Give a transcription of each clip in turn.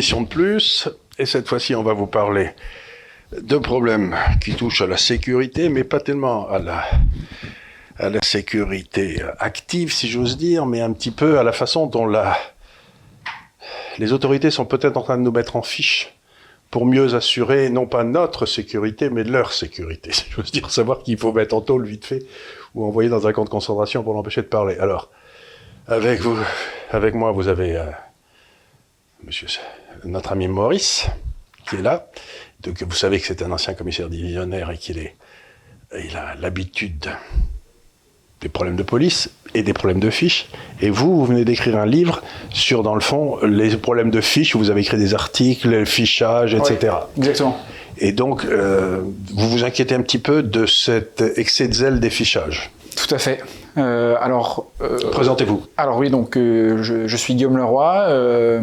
de plus, et cette fois-ci, on va vous parler de problèmes qui touchent à la sécurité, mais pas tellement à la, sécurité active, si j'ose dire, mais un petit peu à la façon dont les autorités sont peut-être en train de nous mettre en fiche pour mieux assurer non pas notre sécurité, mais leur sécurité. Si j'ose dire, savoir qu'il faut mettre en tôle vite fait ou envoyer dans un camp de concentration pour l'empêcher de parler. Alors, avec vous, avec moi, vous avez euh, monsieur, notre ami Maurice, qui est là. Donc, vous savez que c'est un ancien commissaire divisionnaire et qu'il est, il a l'habitude des problèmes de police et des problèmes de fiches. Et vous, vous venez d'écrire un livre sur, dans le fond, les problèmes de fiches, où vous avez écrit des articles, le fichage, etc. exactement. Et donc, euh, vous vous inquiétez un petit peu de cet excès de zèle des fichages. Tout à fait. Euh, alors, euh, présentez-vous. Alors oui, donc je, je, suis Guillaume Leroy,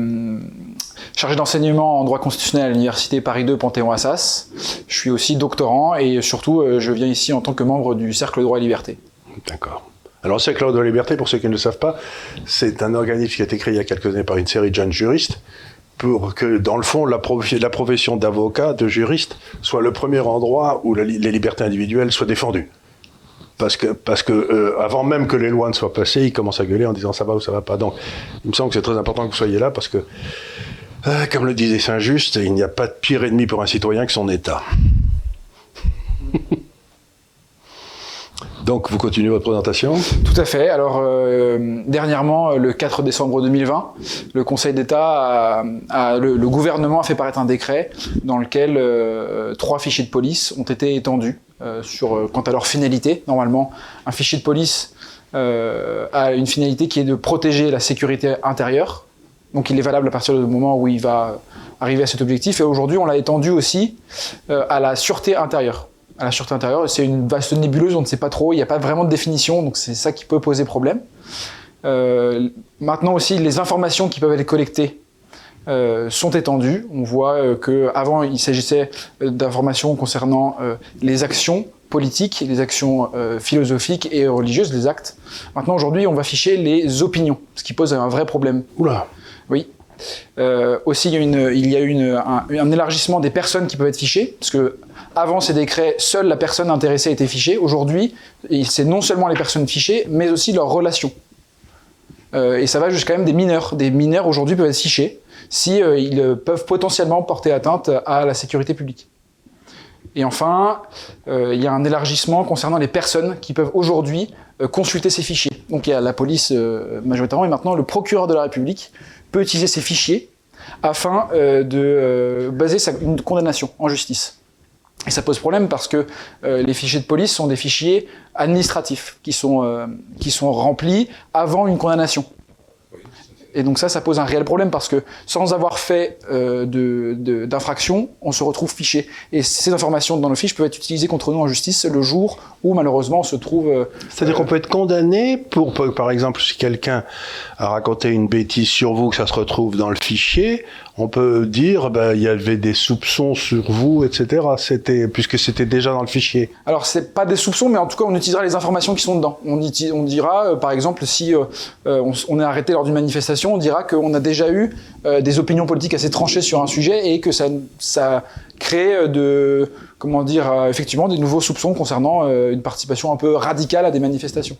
chargé d'enseignement en droit constitutionnel à l'université Paris 2 Panthéon-Assas. Je suis aussi doctorant et surtout, je viens ici en tant que membre du Cercle droit et liberté. D'accord. Alors, le Cercle de la liberté, pour ceux qui ne le savent pas, c'est un organisme qui a été créé il y a quelques années par une série de jeunes juristes pour que, dans le fond, la, profession d'avocat, de juriste, soit le premier endroit où les libertés individuelles soient défendues. Parce que, parce que euh, avant même que les lois ne soient passées, ils commencent à gueuler en disant ça va ou ça va pas. Donc, il me semble que c'est très important que vous soyez là parce que, euh, comme le disait Saint-Just, il n'y a pas de pire ennemi pour un citoyen que son État. Donc, vous continuez votre présentation? Tout à fait. Alors, euh, dernièrement, le 4 décembre 2020, le Conseil d'État, le, gouvernement a fait paraître un décret dans lequel euh, trois fichiers de police ont été étendus euh, sur, quant à leur finalité. Normalement, un fichier de police a une finalité qui est de protéger la sécurité intérieure. Donc, il est valable à partir du moment où il va arriver à cet objectif. Et aujourd'hui, on l'a étendu aussi à la sûreté intérieure à la sûreté intérieure. C'est une vaste nébuleuse, on ne sait pas trop, il n'y a pas vraiment de définition, donc c'est ça qui peut poser problème. Euh, maintenant aussi, les informations qui peuvent être collectées euh, sont étendues. On voit euh, qu'avant, il s'agissait d'informations concernant les actions politiques, les actions philosophiques et religieuses, les actes. Maintenant, aujourd'hui, on va ficher les opinions, ce qui pose un vrai problème. Oula Oui. aussi, il y a, une, un, élargissement des personnes qui peuvent être fichées, parce que avant ces décrets, seule la personne intéressée était fichée. Aujourd'hui, c'est non seulement les personnes fichées, mais aussi leurs relations. Euh, et ça va jusqu'à même des mineurs. Des mineurs aujourd'hui peuvent être fichés si euh, ils peuvent potentiellement porter atteinte à la sécurité publique. Et enfin, euh, il y a un élargissement concernant les personnes qui peuvent aujourd'hui consulter ces fichiers. Donc il y a la police majoritairement, et maintenant le procureur de la République peut utiliser ces fichiers afin de baser sa, une condamnation en justice. Et ça pose problème parce que euh, les fichiers de police sont des fichiers administratifs euh, qui sont remplis avant une condamnation. Et donc ça, ça pose un réel problème parce que sans avoir fait euh, d'infraction, on se retrouve fiché. Et ces informations dans nos fiches peuvent être utilisées contre nous en justice le jour où malheureusement on se trouve... Euh, C'est-à-dire qu'on peut être condamné pour, par exemple, si quelqu'un a raconté une bêtise sur vous, que ça se retrouve dans le fichier, on peut dire ben, il y avait des soupçons sur vous, etc. C'était puisque c'était déjà dans le fichier. Alors c'est pas des soupçons, mais en tout cas on utilisera les informations qui sont dedans. On, dira, euh, par exemple, si on, est arrêté lors d'une manifestation on dira qu'on a déjà eu euh, des opinions politiques assez tranchées sur un sujet et que ça, ça crée euh, de, comment dire, euh, effectivement des nouveaux soupçons concernant une participation un peu radicale à des manifestations.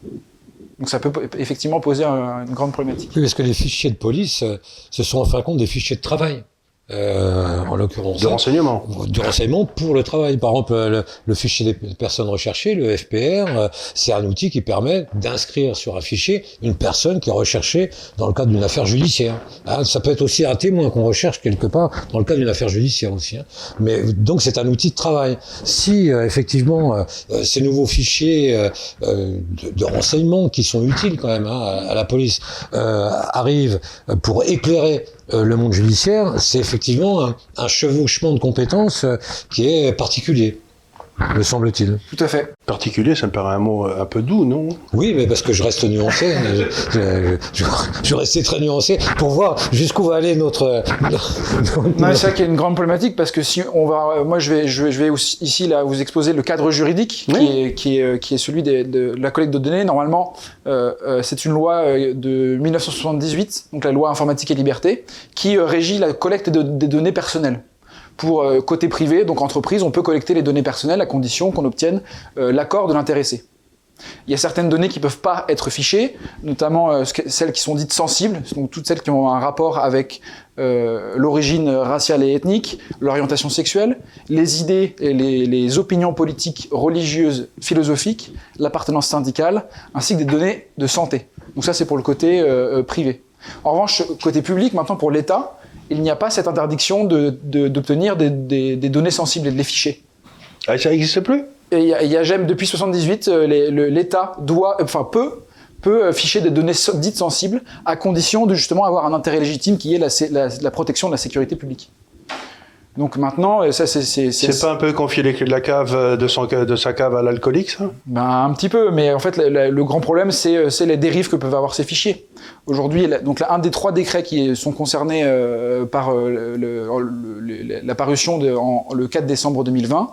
Donc ça peut effectivement poser une grande problématique. Oui, parce que les fichiers de police, ce sont en fin de compte des fichiers de travail. Euh, en l'occurrence. De renseignement. De renseignement pour le travail. Par exemple, le, le fichier des personnes recherchées, le FPR, euh, c'est un outil qui permet d'inscrire sur un fichier une personne qui est recherchée dans le cadre d'une affaire judiciaire. Hein, ça peut être aussi un témoin qu'on recherche quelque part dans le cadre d'une affaire judiciaire aussi. Hein. Mais donc c'est un outil de travail. Si euh, effectivement euh, ces nouveaux fichiers de, de, renseignement qui sont utiles quand même hein, à, à, la police arrivent pour éclairer euh, le monde judiciaire, c'est effectivement un, chevauchement de compétences euh, qui est particulier. Me semble-t-il. Tout à fait. Particulier, ça me paraît un mot un peu doux, non? Oui, mais parce que je reste nuancé. je, je, je, je restais très nuancé pour voir jusqu'où va aller notre. non, c'est ça qui est une grande problématique parce que si on va, moi je vais, je vais, je vais aussi, ici là vous exposer le cadre juridique Oui. qui, est, qui, est, qui est celui des- de, la collecte de données. Normalement, euh, euh, c'est une loi euh, de 1978, donc la loi informatique et liberté, qui euh, régit la collecte de- des données personnelles. Pour euh, côté privé, donc entreprise, on peut collecter les données personnelles à condition qu'on obtienne euh, l'accord de l'intéressé. Il y a certaines données qui peuvent pas être fichées, notamment euh, celles qui sont dites sensibles, donc toutes celles qui ont un rapport avec l'origine raciale et ethnique, l'orientation sexuelle, les idées et les, opinions politiques, religieuses, philosophiques, l'appartenance syndicale, ainsi que des données de santé. Donc ça, c'est pour le côté privé. En revanche, côté public, maintenant pour l'État, il n'y a pas cette interdiction de- de- d'obtenir des, des- des données sensibles et de les ficher. Ah, ça n'existe plus? Il y a, il y a GEM depuis 78, euh, l'État doit, enfin peut, peut euh, ficher des données dites sensibles à condition de justement avoir un intérêt légitime qui est la, sé- la- la protection de la sécurité publique. Donc maintenant, ça c'est c'est- pas un peu confier les clés de la cave euh, de, son, de sa cave à l'alcoolique, ça? Ben, un petit peu, mais en fait, le, grand problème, c'est euh, c'est les dérives que peuvent avoir ces fichiers. Aujourd'hui, donc là, un des trois décrets qui sont concernés euh, par euh, le- la parution de, en, le 4 décembre 2020,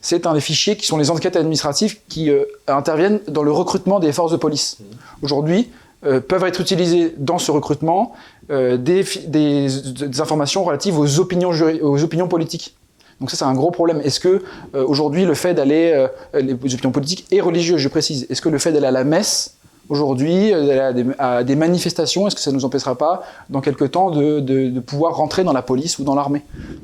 c'est un des fichiers qui sont les enquêtes administratives qui euh, interviennent dans le recrutement des forces de police. Aujourd'hui, euh, peuvent être utilisées dans ce recrutement des, fi- des, informations relatives aux opinions, aux opinions politiques. Donc ça, c'est un gros problème. Est-ce que euh, aujourd'hui, le fait d'aller, euh, les opinions politiques et religieuses, je précise, est-ce que le fait d'aller à la messe aujourd'hui, euh, d'aller à des, manifestations, est-ce que ça ne nous empêchera pas, dans quelques temps, de, pouvoir rentrer dans la police ou dans l'armée?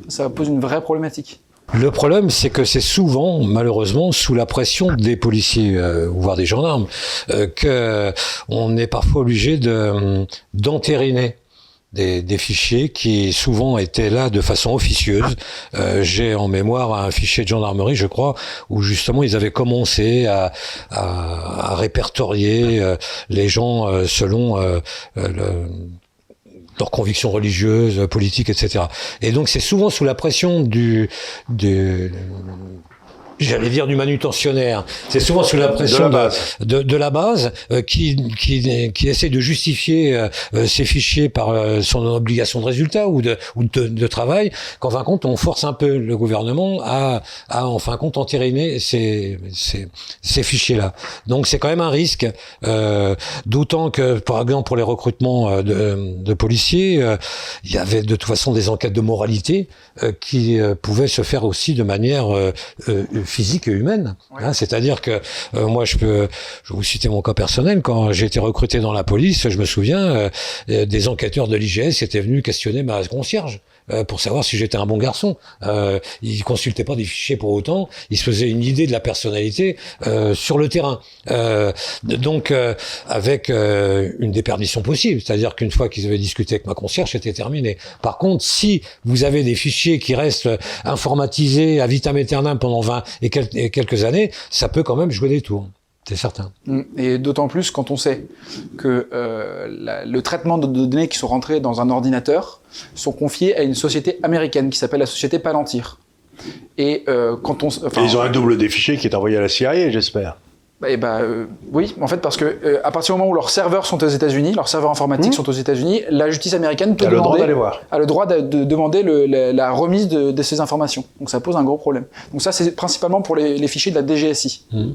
Ça pose une vraie problématique. Le problème, c'est que c'est souvent, malheureusement, sous la pression des policiers, euh, voire des gendarmes, euh, que on est parfois obligé de d'entériner. Des, des fichiers qui souvent étaient là de façon officieuse. Euh, J'ai en mémoire un fichier de gendarmerie, je crois, où justement ils avaient commencé à, à, à répertorier euh, les gens euh, selon euh, euh, le, leurs convictions religieuses, politiques, etc. Et donc c'est souvent sous la pression du, du J'allais dire du manutentionnaire. C'est souvent sous la pression De la base. de, de la base euh, qui, qui, qui essaie de justifier euh, euh, ces fichiers par euh, son obligation de résultat ou de, ou de, de travail, qu'en fin de compte, on force un peu le gouvernement à, à en fin de compte, entériner ces, ces, ces fichiers-là. Donc c'est quand même un risque, euh, d'autant que, par exemple, pour les recrutements euh, de, de policiers, euh, il y avait de toute façon des enquêtes de moralité euh, qui euh, pouvaient se faire aussi de manière physique et humaine. Hein, C'est-à-dire que euh, moi, je peux, je vais vous citer mon cas personnel. Quand j'ai été recruté dans la police, je me souviens euh, euh, des enquêteurs de l'IGS qui étaient venus questionner ma concierge euh, pour savoir si j'étais un bon garçon. Euh, ils consultaient pas des fichiers pour autant. Ils se faisaient une idée de la personnalité euh, sur le terrain. Euh, donc euh, avec une déperdition possible, c'est-à-dire qu'une fois qu'ils avaient discuté avec ma concierge, c'était terminé. Par contre, si vous avez des fichiers qui restent informatisés à vitam aeternam pendant 20 et, quel- et quelques années, ça peut quand même jouer des tours. C'est certain. Mm. Et d'autant plus quand on sait que euh, la- le traitement de, données qui sont rentrées dans un ordinateur sont confiés à une société américaine qui s'appelle la société Palantir. Et euh, quand on, s- enfin, Et ils ont un double des fichiers qui est envoyé à la CIA, j'espère. Bah, eh ben, euh, oui, en fait, parce que euh, à partir du moment où leurs serveurs sont aux États-Unis, leurs serveurs informatiques sont aux États-Unis, la justice américaine peut Tu as le droit demander, d'aller voir. a le droit de, de demander le- la, la remise de, de ces informations. Donc ça pose un gros problème. Donc ça, c'est principalement pour les, les fichiers de la DGSI. Mhm.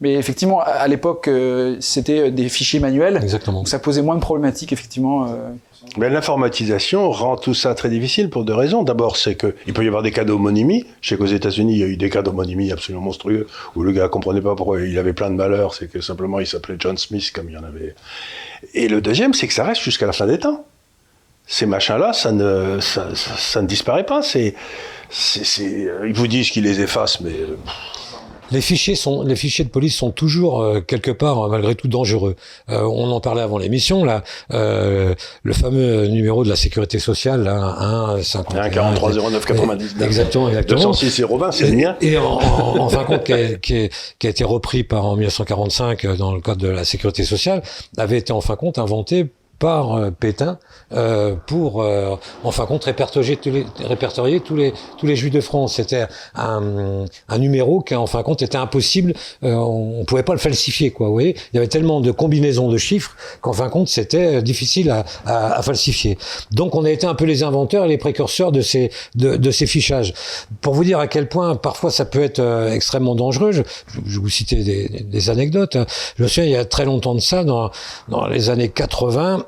Mais effectivement, à, l'époque, euh, c'était des fichiers manuels. Exactement. Donc ça posait moins de problématiques, effectivement. euh. Mais l'informatisation rend tout ça très difficile pour deux raisons. D'abord, c'est qu'il peut y avoir des cas d'homonymie. Je sais qu'aux États-Unis, il y a eu des cas d'homonymie absolument monstrueux où le gars comprenait pas pourquoi il avait plein de malheurs. C'est que simplement il s'appelait John Smith comme il y en avait. Et le deuxième, c'est que ça reste jusqu'à la fin des temps. Ces machins-là, ça ne, ça, ça- ça ne disparaît pas. C'est, c'est, c'est- euh, ils vous disent qu'ils les effacent, mais euh, Les fichiers sont, les fichiers de police sont toujours euh, quelque part euh, malgré tout dangereux. Euh, on en parlait avant l'émission là, euh, le fameux numéro de la sécurité sociale, là, 1 51 1 43 09 99. Exactement, exactement. 206 020, c'est le mien. Et en, en, en fin de compte, qui a, qui est- qui a été repris par en 1945 euh, dans le code de la sécurité sociale, avait été en fin de compte inventé par euh, Pétain euh, pour, euh, en fin de compte, répertorier tous les, répertorier tous les, tous les Juifs de France. C'était un, un numéro qui, en fin de compte, était impossible. Euh, on, pouvait pas le falsifier, quoi. Vous voyez, il y avait tellement de combinaisons de chiffres qu'en fin de compte, c'était difficile à, à, à, falsifier. Donc, on a été un peu les inventeurs et les précurseurs de ces, de, de ces fichages. Pour vous dire à quel point, parfois, ça peut être extrêmement dangereux. Je, je vous citer des, des anecdotes. Je me souviens, il y a très longtemps de ça, dans, dans les années 80,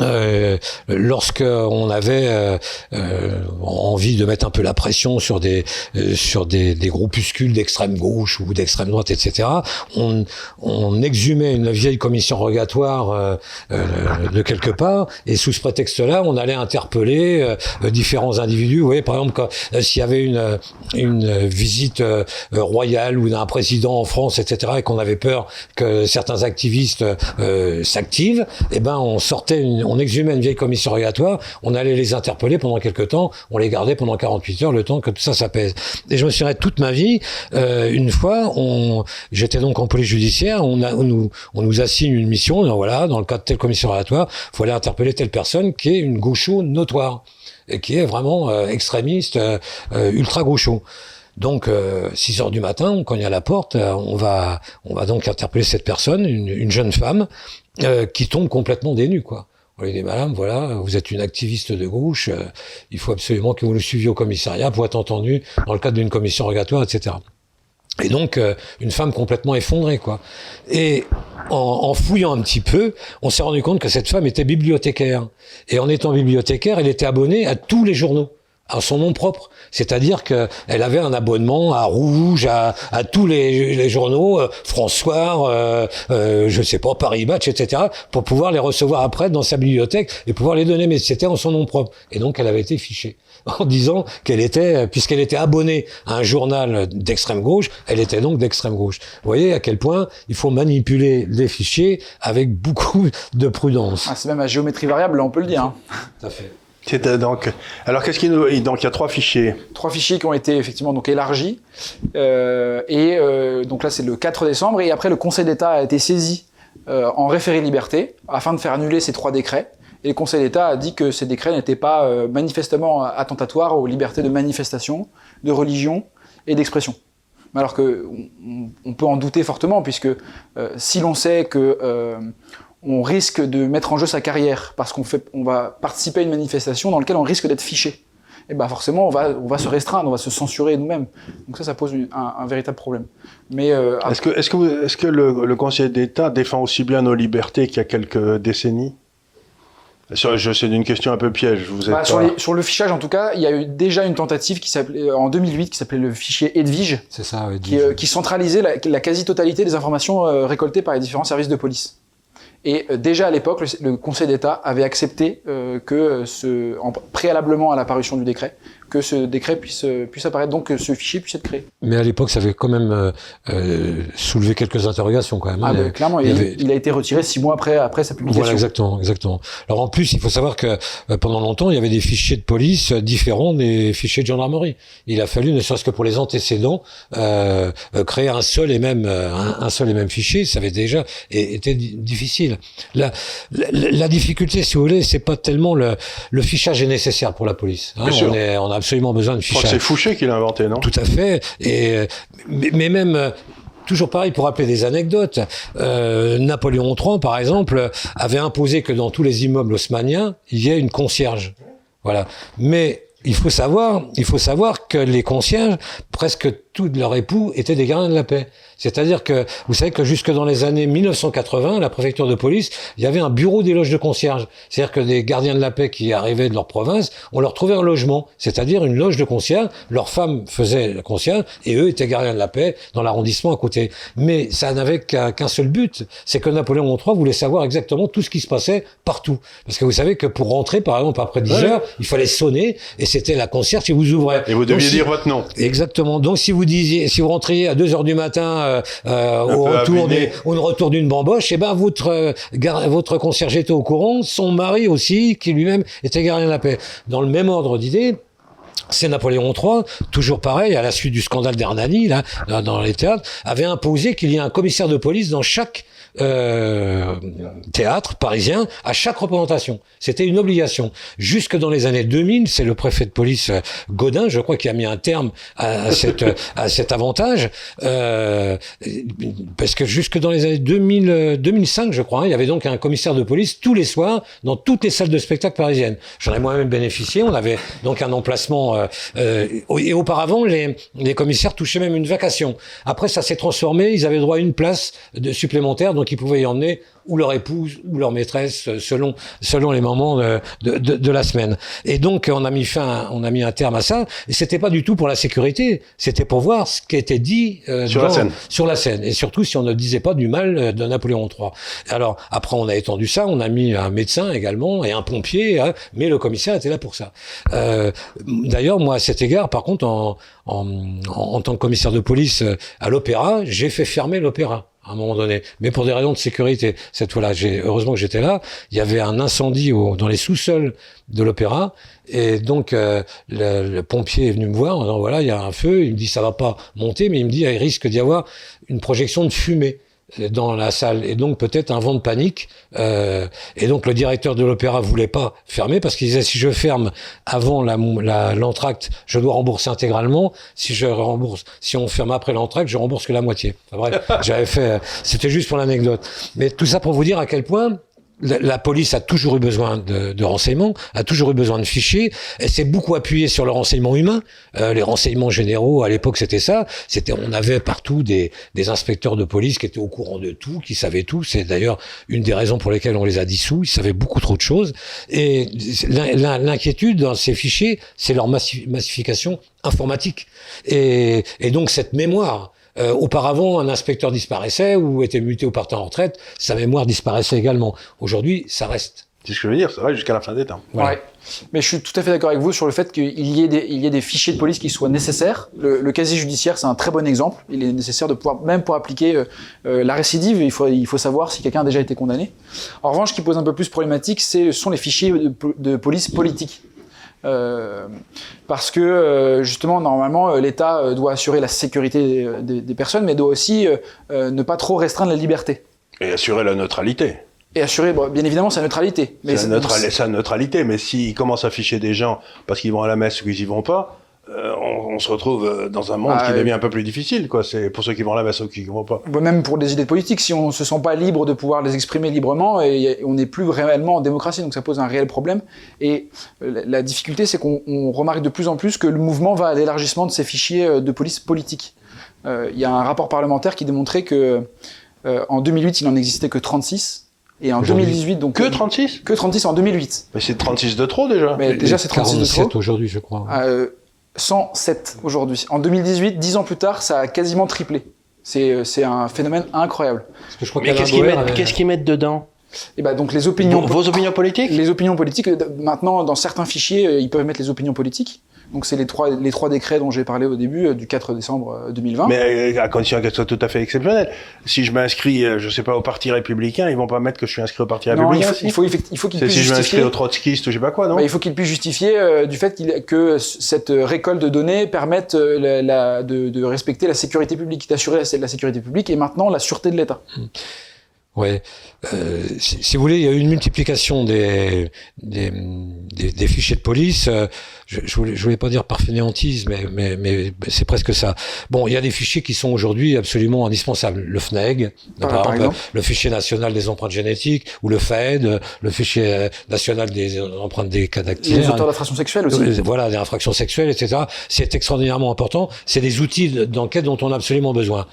euh, lorsque on avait euh, euh, envie de mettre un peu la pression sur des euh, sur des, des groupuscules d'extrême gauche ou d'extrême droite, etc., on, on exhumait une vieille commission rogatoire de quelque part, et sous ce prétexte-là, on allait interpeller différents individus. Vous voyez, par exemple, s'il y avait une une visite royale ou d'un président en France, etc., et qu'on avait peur que certains activistes s'activent, eh ben on sortait une on exhumait une vieille commission rogatoire, on allait les interpeller pendant quelques temps, on les gardait pendant 48 heures, le temps que tout ça s'apaise. Et je me souviens toute ma vie, euh, une fois, on, j'étais donc en police judiciaire, on, a, on, nous, on nous assigne une mission, voilà, dans le cadre de telle commission rogatoire, il faut aller interpeller telle personne qui est une gaucho notoire, et qui est vraiment euh, extrémiste, euh, ultra gaucho. Donc, 6 heures du matin, on cogne à la porte, on va, on va donc interpeller cette personne, une, une jeune femme, qui tombe complètement dénue, quoi. On lui dit, madame, voilà, vous êtes une activiste de gauche, euh, il faut absolument que vous le suiviez au commissariat pour être entendu dans le cadre d'une commission rogatoire, etc. Et donc, euh, une femme complètement effondrée, quoi. Et en, en fouillant un petit peu, on s'est rendu compte que cette femme était bibliothécaire. Et en étant bibliothécaire, elle était abonnée à tous les journaux à son nom propre. C'est-à-dire qu'elle avait un abonnement à Rouge, à, à tous les, les, journaux, euh, François, euh, euh, je sais pas, Paris Match, etc., pour pouvoir les recevoir après dans sa bibliothèque et pouvoir les donner. Mais c'était en son nom propre. Et donc, elle avait été fichée en disant qu'elle était, puisqu'elle était abonnée à un journal d'extrême gauche, elle était donc d'extrême gauche. Vous voyez à quel point il faut manipuler les fichiers avec beaucoup de prudence. Ah, c'est même à géométrie variable, on peut le dire. Hein. Tout à fait. Alors qu'est-ce qu'il nous donc il y a trois fichiers. Trois fichiers qui ont été effectivement élargis euh, et euh, donc là c'est le 4 décembre et après le Conseil d'État a été saisi euh, en référé liberté afin de faire annuler ces trois décrets et le Conseil d'État a dit que ces décrets n'étaient pas manifestement attentatoires aux libertés de manifestation, de religion et d'expression. Alors que on, peut en douter fortement puisque si l'on sait que on risque de mettre en jeu sa carrière parce qu'on fait, on va participer à une manifestation dans laquelle on risque d'être fiché. Et ben forcément, on va, on va se restreindre, on va se censurer nous-mêmes. Donc ça, ça pose un, un, véritable problème. Mais euh, est-ce que, est-ce que, est-ce que le, le Conseil d'État défend aussi bien nos libertés qu'il y a quelques décennies? Je sais d'une question un peu piège. Vous êtes bah, sur, les, sur, le fichage, en tout cas, il y a eu déjà une tentative qui s'appelait en 2008 qui s'appelait le fichier Edwige, c'est ça, Edwige. Qui, euh, qui, centralisait la, la quasi-totalité des informations euh, récoltées par les différents services de police. Et euh, déjà à l'époque, le, le, Conseil d'État avait accepté euh, que ce, en, préalablement à l'apparition du décret, que ce décret puisse, euh, puisse apparaître, donc que ce fichier puisse être créé. Mais à l'époque, ça avait quand même euh, euh soulevé quelques interrogations quand même. Ah, bah, clairement, il, il, avait... il, a été retiré six mois après, après sa publication. Voilà, exactement, exactement. Alors en plus, il faut savoir que pendant longtemps, il y avait des fichiers de police différents des fichiers de gendarmerie. Il a fallu, ne serait-ce que pour les antécédents, créer un seul et même un, un, seul et même fichier. Ça avait déjà été difficile. La, la, la difficulté, si vous voulez, c'est pas tellement le, le fichage est nécessaire pour la police. Hein, on, est, on a absolument besoin de fichage. C'est Fouché qui l'a inventé, non? Tout à fait. Et mais, même toujours pareil pour rappeler des anecdotes. Euh, Napoléon III, par exemple, avait imposé que dans tous les immeubles haussmanniens, il y ait une concierge. Voilà. Mais il faut savoir, il faut savoir que les concierges, presque tous leurs époux étaient des gardiens de la paix. C'est-à-dire que vous savez que jusque dans les années 1980, la préfecture de police, il y avait un bureau d'éloge de concierge. C'est-à-dire que des gardiens de la paix qui arrivaient de leur province, on leur trouvait un logement, c'est-à-dire une loge de concierge. Leurs femmes faisaient la concierge et eux étaient gardiens de la paix dans l'arrondissement à côté. Mais ça n'avait qu'un seul but, c'est que Napoléon III voulait savoir exactement tout ce qui se passait partout. Parce que vous savez que pour rentrer, par exemple, après 10 ouais. heures, il fallait sonner et c'était la concierge qui vous ouvrait. Et vous deviez Donc, dire si... votre nom. Exactement. Donc si vous disiez, si vous rentriez à 2 heures du matin euh, euh, au, retour des, au retour d'une bamboche, et eh ben votre euh, votre concierge était au courant, son mari aussi, qui lui-même était gardien de la paix. Dans le même ordre d'idée, c'est Napoléon III, toujours pareil, à la suite du scandale d'Hernani, là, dans les théâtres, avait imposé qu'il y ait un commissaire de police dans chaque euh, théâtre parisien à chaque représentation. C'était une obligation. Jusque dans les années 2000, c'est le préfet de police euh, Godin, je crois, qui a mis un terme à, cette, à cet avantage, euh, parce que jusque dans les années 2000, 2005, je crois, hein, il y avait donc un commissaire de police tous les soirs dans toutes les salles de spectacle parisiennes. J'en ai moi-même bénéficié. On avait donc un emplacement. Euh, euh, et auparavant, les, les commissaires touchaient même une vacation. Après, ça s'est transformé. Ils avaient droit à une place de supplémentaire, donc ils pouvaient y emmener ou leur épouse ou leur maîtresse euh, selon selon les moments de, de, de, la semaine. Et donc on a mis fin, on a mis un terme à ça. Et c'était pas du tout pour la sécurité, c'était pour voir ce qui était dit euh, sur la scène. Sur la scène. Et surtout si on ne disait pas du mal euh, de Napoléon III. Alors après on a étendu ça, on a mis un médecin également et un pompier, hein, mais le commissaire était là pour ça. Euh, D'ailleurs moi à cet égard, par contre en, en, en tant que commissaire de police à l'opéra, j'ai fait fermer l'opéra à un moment donné, mais pour des raisons de sécurité. Cette fois-là, j'ai heureusement que j'étais là. Il y avait un incendie au, dans les sous-sols de l'opéra, et donc euh, le, le, pompier est venu me voir en disant voilà, il y a un feu. Il me dit ça va pas monter, mais il me dit il risque d'y avoir une projection de fumée dans la salle et donc peut-être un vent de panique euh, et donc le directeur de l'opéra voulait pas fermer parce qu'il disait si je ferme avant la l'entracte je dois rembourser intégralement. Si je rembourse si on ferme après l'entracte je rembourse que la moitié. Enfin, bref j'avais fait c'était juste pour l'anecdote. Mais tout ça pour vous dire à quel point la, police a toujours eu besoin de, renseignements, a toujours eu besoin de fichiers. Elle s'est beaucoup appuyée sur le renseignement humain. Euh, les renseignements généraux, à l'époque, c'était ça. C'était, on avait partout des, inspecteurs de police qui étaient au courant de tout, qui savaient tout. C'est d'ailleurs une des raisons pour lesquelles on les a dissous. Ils savaient beaucoup trop de choses. Et l'inquiétude dans ces fichiers, c'est leur massification informatique. Et donc cette mémoire euh, auparavant, un inspecteur disparaissait ou était muté ou partait en retraite, sa mémoire disparaissait également. Aujourd'hui, ça reste. C'est ce que je veux dire, ça reste jusqu'à la fin des temps. Ouais. Mais je suis tout à fait d'accord avec vous sur le fait qu'il y, ait des, il y ait des fichiers de police qui soient nécessaires. Le, le casier judiciaire, c'est un très bon exemple. Il est nécessaire de pouvoir, même pour appliquer euh, euh la récidive, il faut, il faut savoir si quelqu'un a déjà été condamné. En revanche, ce qui pose un peu plus problématique, ce sont les fichiers de, de police politique. Euh, parce que euh, justement, normalement, euh, l'État doit assurer la sécurité des, des, personnes, mais doit aussi ne pas trop restreindre la liberté. Et assurer la neutralité. Et assurer, bon, bien évidemment, sa neutralité. Mais sa, neutralité, mais s'il commence à afficher des gens parce qu'ils vont à la messe ou qu'ils y vont pas, on, se retrouve euh, dans un monde ah, qui devient un peu plus difficile, quoi. C'est pour ceux qui vont là, ceux qui ne vont pas. Même pour des idées politiques, si on se sent pas libre de pouvoir les exprimer librement, et on n'est plus réellement en démocratie, donc ça pose un réel problème. Et euh, la difficulté, c'est qu'on remarque de plus en plus que le mouvement va à l'élargissement de ces fichiers de police politique. Il y a un rapport parlementaire qui démontrait que en 2008, il n'en existait que 36. Et en 2018, donc. Que 36 Que 36 en 2008. Mais c'est 36 de trop déjà. Mais déjà, c'est 36 de trop. aujourd'hui, je crois. 107 aujourd'hui. En 2018, 10 ans plus tard, ça a quasiment triplé. C'est, euh, c'est un phénomène incroyable. Parce que je crois Mais qu'est-ce qu'ils, mettent, qu'est-ce qu'ils mettent dedans et bah donc les opinions. Vos opinions politiques Les opinions politiques. Euh, maintenant, dans certains fichiers, euh, ils peuvent mettre les opinions politiques. Donc c'est les trois, les trois décrets dont j'ai parlé au début euh, du 4 décembre 2020. Mais à condition qu'elles soient tout à fait exceptionnelles. Si je m'inscris, je sais pas, au Parti républicain, ils vont pas mettre que je suis inscrit au Parti non, républicain. Il faut, il faut, il faut qu'ils puissent si justifier. Si je m'inscris au trotskiste ou je sais pas quoi, non bah, Il faut qu'ils puissent justifier euh, du fait que cette récolte de données permette la, la, de, de, respecter la sécurité publique, d'assurer la, la, sécurité publique et maintenant la sûreté de l'État. Mmh. Ouais. Euh, si, si, vous voulez, il y a eu une multiplication des, des, des, des fichiers de police. Euh, je, je, voulais, je voulais pas dire par fainéantise, mais, mais, mais c'est presque ça. Bon, il y a des fichiers qui sont aujourd'hui absolument indispensables. Le FNEG, par, exemple, le fichier national des empreintes génétiques, ou le FED, le fichier national des empreintes des cas Les auteurs d'infractions sexuelles aussi. Euh, voilà, des infractions sexuelles, etc. C'est extraordinairement important. C'est des outils d'enquête dont on a absolument besoin.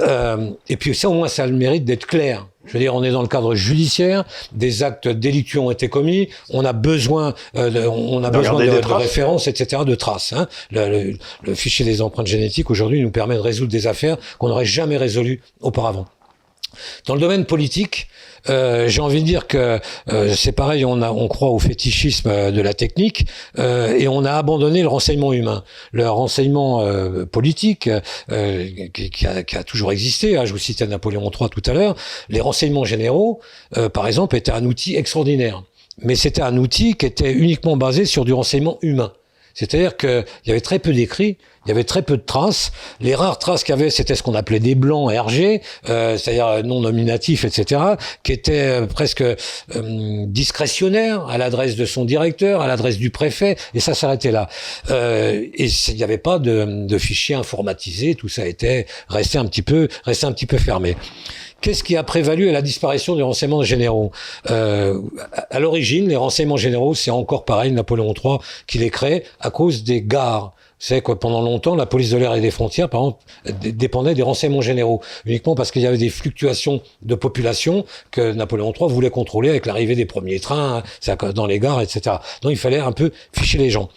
Euh, et puis ça, au moins, ça a le mérite d'être clair. Je veux dire, on est dans le cadre judiciaire, des actes délictueux ont été commis, on a besoin, euh, de, on a besoin de, de références, etc., de traces. Hein. Le, le, le, fichier des empreintes génétiques aujourd'hui nous permet de résoudre des affaires qu'on n'aurait jamais résolues auparavant. Dans le domaine politique, euh, j'ai envie de dire que euh, c'est pareil, on, croit au fétichisme euh, de la technique euh, et on a abandonné le renseignement humain. Le renseignement politique, qui, qui, a, qui, a, toujours existé, hein, je vous citais Napoléon III tout à l'heure, les renseignements généraux, par exemple, étaient un outil extraordinaire. Mais c'était un outil qui était uniquement basé sur du renseignement humain. C'est-à-dire qu'il y avait très peu d'écrits Il y avait très peu de traces. Les rares traces qu'il y avait, c'était ce qu'on appelait des blancs RG, euh, c'est-à-dire non nominatifs, etc., qui étaient euh, presque euh, discrétionnaires à l'adresse de son directeur, à l'adresse du préfet, et ça s'arrêtait là. Euh, et il n'y avait pas de, de fichiers informatisés, tout ça était resté un petit peu, resté un petit peu fermé. Qu'est-ce qui a prévalu à la disparition des renseignements généraux euh, À l'origine, les renseignements généraux, c'est encore pareil, Napoléon III qui les crée à cause des gares c'est que pendant longtemps, la police de l'air et des frontières, par exemple, dépendait des renseignements généraux, uniquement parce qu'il y avait des fluctuations de population que Napoléon III voulait contrôler avec l'arrivée des premiers trains, dans les gares, etc. Donc il fallait un peu ficher les gens.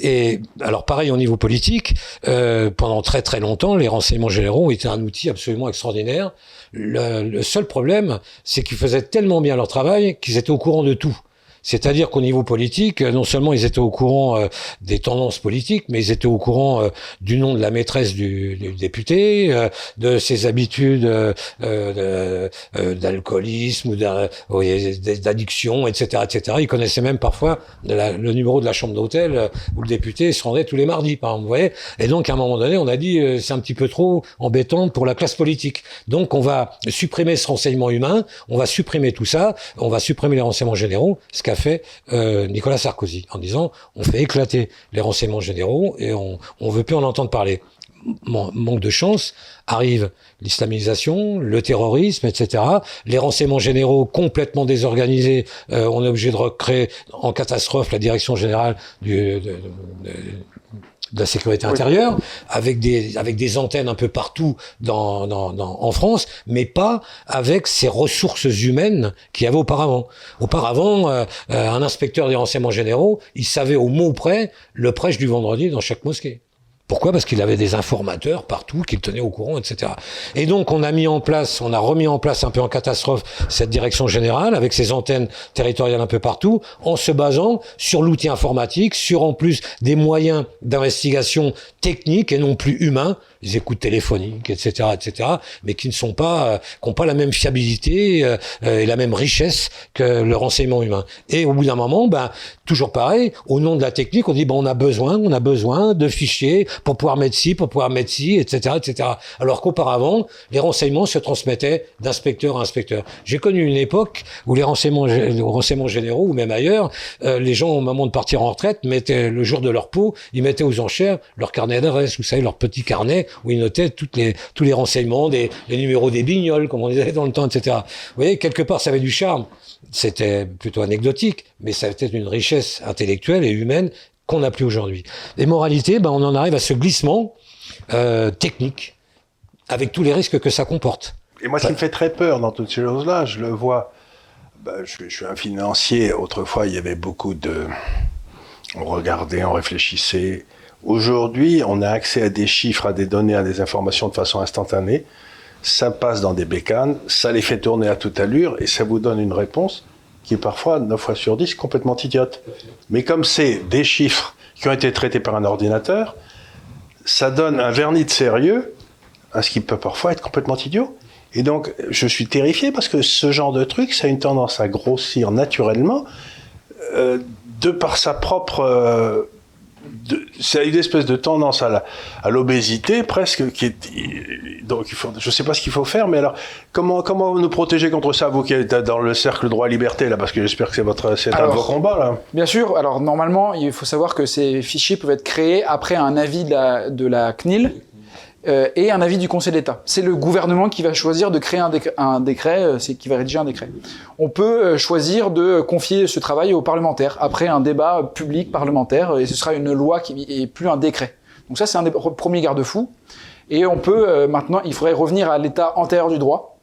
Et alors pareil au niveau politique, euh, pendant très très longtemps, les renseignements généraux étaient un outil absolument extraordinaire. Le, le seul problème, c'est qu'ils faisaient tellement bien leur travail qu'ils étaient au courant de tout. C'est-à-dire qu'au niveau politique, euh, non seulement ils étaient au courant euh, des tendances politiques, mais ils étaient au courant euh, du nom de la maîtresse du, du député, de ses habitudes d'alcoolisme ou d'addiction, etc., etc. Ils connaissaient même parfois le numéro de la chambre d'hôtel où le député se rendait tous les mardis, par exemple. Vous voyez Et donc, à un moment donné, on a dit c'est un petit peu trop embêtant pour la classe politique. Donc, on va supprimer ce renseignement humain, on va supprimer tout ça, on va supprimer les renseignements généraux, fait euh, Nicolas Sarkozy en disant on fait éclater les renseignements généraux et on on veut plus en entendre parler. manque de chance, arrive l'islamisation, le terrorisme, etc. Les renseignements généraux complètement désorganisés, euh, on est obligé de recréer en catastrophe la direction générale du, la sécurité intérieure, avec des avec des antennes un peu partout dans, dans, dans, en France, mais pas avec ces ressources humaines qu'il y avait auparavant. Auparavant, euh, euh, un inspecteur des renseignements généraux, il savait au mot près le prêche du vendredi dans chaque mosquée. Pourquoi? Parce qu'il avait des informateurs partout qui le tenaient au courant, etc. Et donc on a mis en place, on a remis en place un peu en catastrophe cette direction générale avec ses antennes territoriales un peu partout, en se basant sur l'outil informatique, sur en plus des moyens d'investigation techniques et non plus humains, les écoutes téléphoniques, etc., etc., mais qui ne sont pas, euh, qui n'ont pas la même fiabilité euh, euh, et la même richesse que le renseignement humain. Et au bout d'un moment, ben toujours pareil, au nom de la technique, on dit ben on a besoin, on a besoin de fichiers pour pouvoir mettre ci, pour pouvoir mettre ci, etc., etc. Alors qu'auparavant, les renseignements se transmettaient d'inspecteur à inspecteur. J'ai connu une époque où les renseignements, renseignements généraux ou même ailleurs, les gens au moment de partir en retraite mettaient le jour de leur peau, ils mettaient aux enchères leur carnet d'adresse, vous savez, leur petit carnet où il notait toutes les, tous les renseignements, des, les numéros des bignoles, comme on disait dans le temps, etc. Vous voyez, quelque part, ça avait du charme. C'était plutôt anecdotique, mais ça avait une richesse intellectuelle et humaine qu'on n'a plus aujourd'hui. Les moralités, ben, on en arrive à ce glissement euh, technique, avec tous les risques que ça comporte. Et moi, ce qui me fait très peur dans toutes ces choses-là, je le vois. Ben, je, je, suis un financier. Autrefois, il y avait beaucoup de. On regardait, on réfléchissait. Aujourd'hui, on a accès à des chiffres, à des données, à des informations de façon instantanée. Ça passe dans des bécanes, ça les fait tourner à toute allure et ça vous donne une réponse qui est parfois 9 fois sur 10 complètement idiote. Mais comme c'est des chiffres qui ont été traités par un ordinateur, ça donne un vernis de sérieux à ce qui peut parfois être complètement idiot. Et donc, je suis terrifié parce que ce genre de truc, ça a une tendance à grossir naturellement euh, de par sa propre euh, c'est une espèce de tendance à l'obésité presque qui est donc il faut, je sais pas ce qu'il faut faire mais alors comment comment nous protéger contre ça vous qui êtes dans le cercle droit liberté là parce que j'espère que c'est votre c'est un de vos combats là. bien sûr alors normalement il faut savoir que ces fichiers peuvent être créés après un avis de la, de la CNIL euh, et un avis du Conseil d'État. C'est le gouvernement qui va choisir de créer un, décret, euh, c'est qui va rédiger un décret. On peut euh, choisir de confier ce travail aux parlementaires après un débat public parlementaire et ce sera une loi qui et plus un décret. Donc ça c'est un des premiers garde-fous. Et on peut maintenant, il faudrait revenir à l'état antérieur du droit.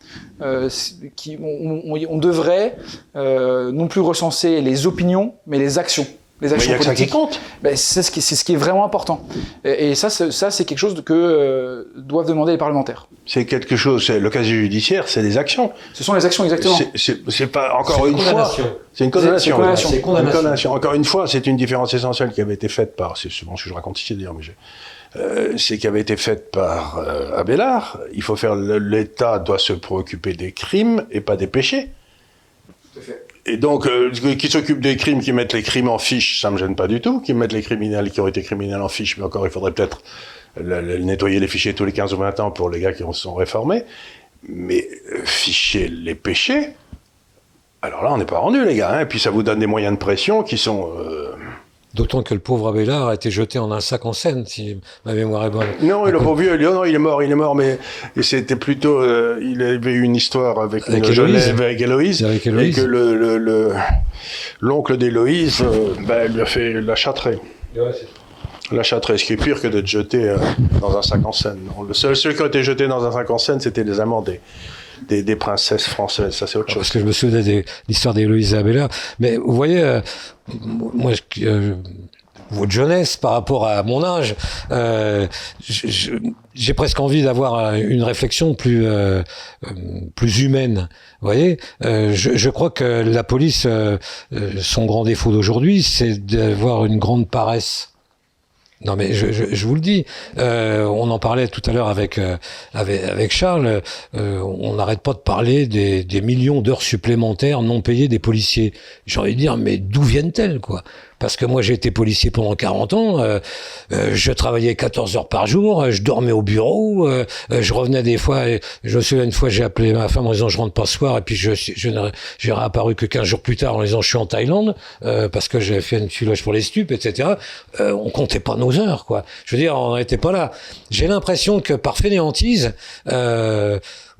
Euh, qui, on, on, on devrait euh, non plus recenser les opinions, mais les actions les actions politiques. Ça compte. Ben, c'est ce qui, c'est ce qui est vraiment important. Et, et ça, ça, c'est quelque chose que euh, doivent demander les parlementaires. C'est quelque chose. C'est le casier judiciaire, c'est des actions. Ce sont les actions exactement. C'est pas encore une, fois. C'est une condamnation. C'est une condamnation. Encore une fois, c'est une différence essentielle qui avait été faite par. C'est souvent ce que je raconte ici d'ailleurs, mais euh, c'est qui avait été faite par euh, Abélard. Il faut faire l'État doit se préoccuper des crimes et pas des péchés. Et donc, euh, qui s'occupent des crimes, qui mettent les crimes en fiche, ça me gêne pas du tout. Qui mettent les criminels qui ont été criminels en fiche, mais encore, il faudrait peut-être nettoyer les fichiers tous les 15 ou 20 ans pour les gars qui sont réformés. Mais euh, ficher les péchés, alors là, on n'est pas rendu, les gars. Hein. Et puis, ça vous donne des moyens de pression qui sont... Euh, D'autant que le pauvre Abélard a été jeté en un sac en scène, si ma mémoire est bonne. Non, il a pas vu, non, il est mort, il est mort, mais c'était plutôt, euh, il avait eu une histoire avec, avec Héloïse, avec Héloïse, avec Héloïse. et que le, l'oncle d'Héloïse, euh, ben, lui a fait la châtrée. Ouais, la châtrée, ce qui est pire que d'être jeté euh, dans un sac en scène. le seul, ceux qui ont été jetés dans un sac en scène, c'était les amants des, des, princesses françaises. Ça, c'est autre chose. Parce que je me souviens de l'histoire d'Héloïse Abélard. Mais vous voyez, moi, je, votre jeunesse par rapport à mon âge, euh, j'ai presque envie d'avoir une réflexion plus euh, plus humaine. Vous voyez, euh, je, je, crois que la police, son grand défaut d'aujourd'hui, c'est d'avoir une grande paresse. Non mais je, vous le dis, euh, on en parlait tout à l'heure avec, avec, avec Charles, euh, on n'arrête pas de parler des, des millions d'heures supplémentaires non payées des policiers. J'ai envie de dire mais d'où viennent-elles quoi? Parce que moi j'ai été policier pendant 40 ans, euh, euh, je travaillais 14 heures par jour, euh, je dormais au bureau, je revenais des fois, et je me souviens une fois j'ai appelé ma femme en disant je rentre pas ce soir et puis je, je j'ai réapparu que 15 jours plus tard en disant je suis en Thaïlande parce que j'avais fait une filoche pour les stupes, etc. on comptait pas nos heures quoi. Je veux dire on n'était pas là. J'ai l'impression que par fainéantise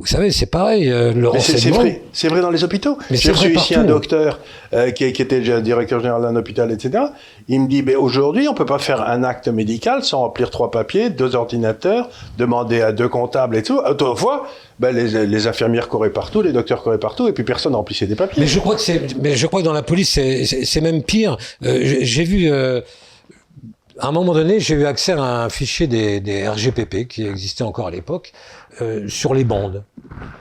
vous savez, c'est pareil. Euh, le c'est vrai, c'est vrai dans les hôpitaux. J'ai reçu ici un docteur euh, qui, qui, était déjà directeur général d'un hôpital, etc. Il me dit, aujourd'hui, on peut pas faire un acte médical sans remplir trois papiers, deux ordinateurs, demander à deux comptables et tout. Autrefois, ben, les, les, infirmières couraient partout, les docteurs couraient partout, et puis personne remplissait des papiers. Mais je crois que c'est, mais je crois que dans la police, c'est même pire. Euh, j'ai vu. Euh, à un moment donné, j'ai eu accès à un fichier des, des RGPP qui existait encore à l'époque, euh, sur les bandes.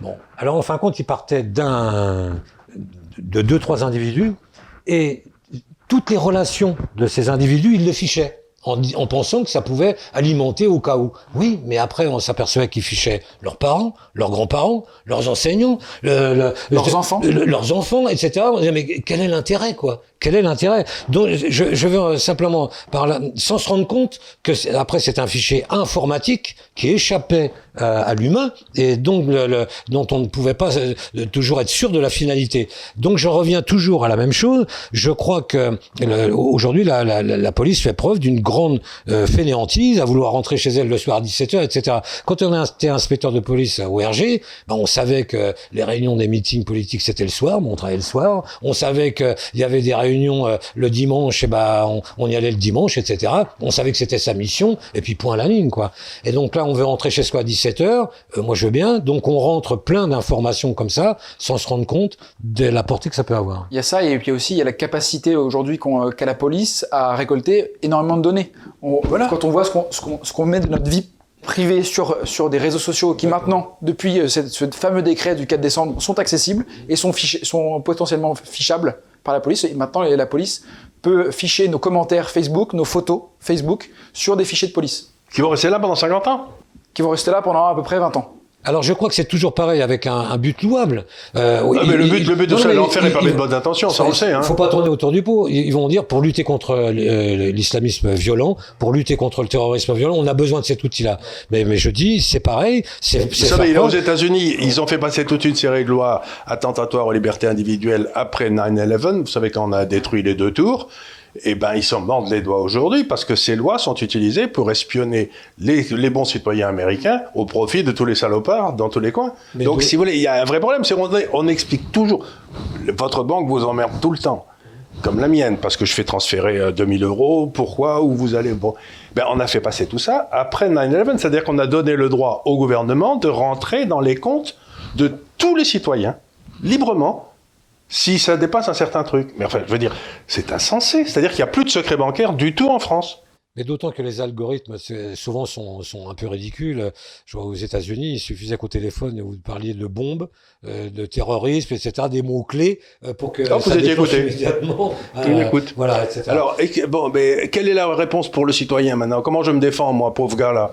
Bon, alors en fin de compte, il partait d'un, de deux, trois individus, et toutes les relations de ces individus, il les fichait. En, en, pensant que ça pouvait alimenter au cas où. Oui, mais après on s'apercevait qu'ils fichaient leurs parents, leurs grands-parents, leurs enseignants, le, leurs enfants, leurs enfants, etc. On disait mais quel est l'intérêt quoi? Quel est l'intérêt? Donc, je, je, veux simplement, par là, sans se rendre compte que après c'est un fichier informatique qui échappait euh, à l'humain et donc le, dont on ne pouvait pas euh, toujours être sûr de la finalité. Donc, je reviens toujours à la même chose. Je crois que aujourd'hui la, la, la, police fait preuve d'une grande euh, fainéantise à vouloir rentrer chez elle le soir à 17h, etc. Quand on était inspecteur de police au RG, ben, on savait que les réunions des meetings politiques c'était le soir, on travaillait le soir. On savait qu'il y avait des réunions réunion euh, le dimanche, et bah on, y allait le dimanche, etc. On savait que c'était sa mission, et puis point à la ligne, quoi. Et donc là, on veut rentrer chez soi à 17 h euh, moi je veux bien. Donc on rentre plein d'informations comme ça, sans se rendre compte de la portée que ça peut avoir. Il y a ça, et puis aussi il y a la capacité aujourd'hui euh, qu'a la police à récolter énormément de données. voilà. Quand on voit ce qu'on met de notre vie privée sur, sur des réseaux sociaux qui maintenant, depuis ce fameux décret du 4 décembre, sont accessibles et sont, fichés, sont potentiellement fichables par la police. Et maintenant, la police peut ficher nos commentaires Facebook, nos photos Facebook sur des fichiers de police. Qui vont rester là pendant 50 ans Qui vont rester là pendant à peu près 20 ans. Alors je crois que c'est toujours pareis avec un, un but louable. Euh, ah, mais le but, le but de ça, l'enfer est pas de bonnes intentions, ça, on le sait. Hein. faut pas tourner autour du pot. Ils vont dire pour lutter contre euh, l'islamisme violent, pour lutter contre le terrorisme violent, on a besoin de cet outil-là. Mais, mais je dis, c'est pareil. C'est, Vous savez, aux États-Unis, ils ont fait passer toute une série de lois attentatoires aux libertés individuelles après 9/11. Vous savez quand on a détruit les deux tours eh ben, ils s'en mordent les doigts aujourd'hui parce que ces lois sont utilisées pour espionner les, les, bons citoyens américains au profit de tous les salopards dans tous les coins. Donc, si vous voulez, il y a un vrai problème, c'est qu'on on explique toujours. Votre banque vous emmerde tout le temps, comme la mienne, parce que je fais transférer 2000 euh, euros, pourquoi, où vous allez. Bon, ben, on a fait passer tout ça après 9-11, c'est-à-dire qu'on a donné le droit au gouvernement de rentrer dans les comptes de tous les citoyens, librement, si ça dépasse un certain truc. Mais enfin, je veux dire, c'est insensé. C'est-à-dire qu'il n'y a plus de secret bancaire du tout en France. Mais d'autant que les algorithmes souvent sont, sont un peu ridicules. Je vois aux États-Unis, il suffisait qu'au téléphone vous parliez de bombes, euh, de terrorisme, etc., des mots clés euh, pour que oh, ça vous étiez écouté. immédiatement. Euh, écoute. Voilà, etc. Alors, bon, mais quelle est la réponse pour le citoyen maintenant? Comment je me défends, moi, pauvre gars là?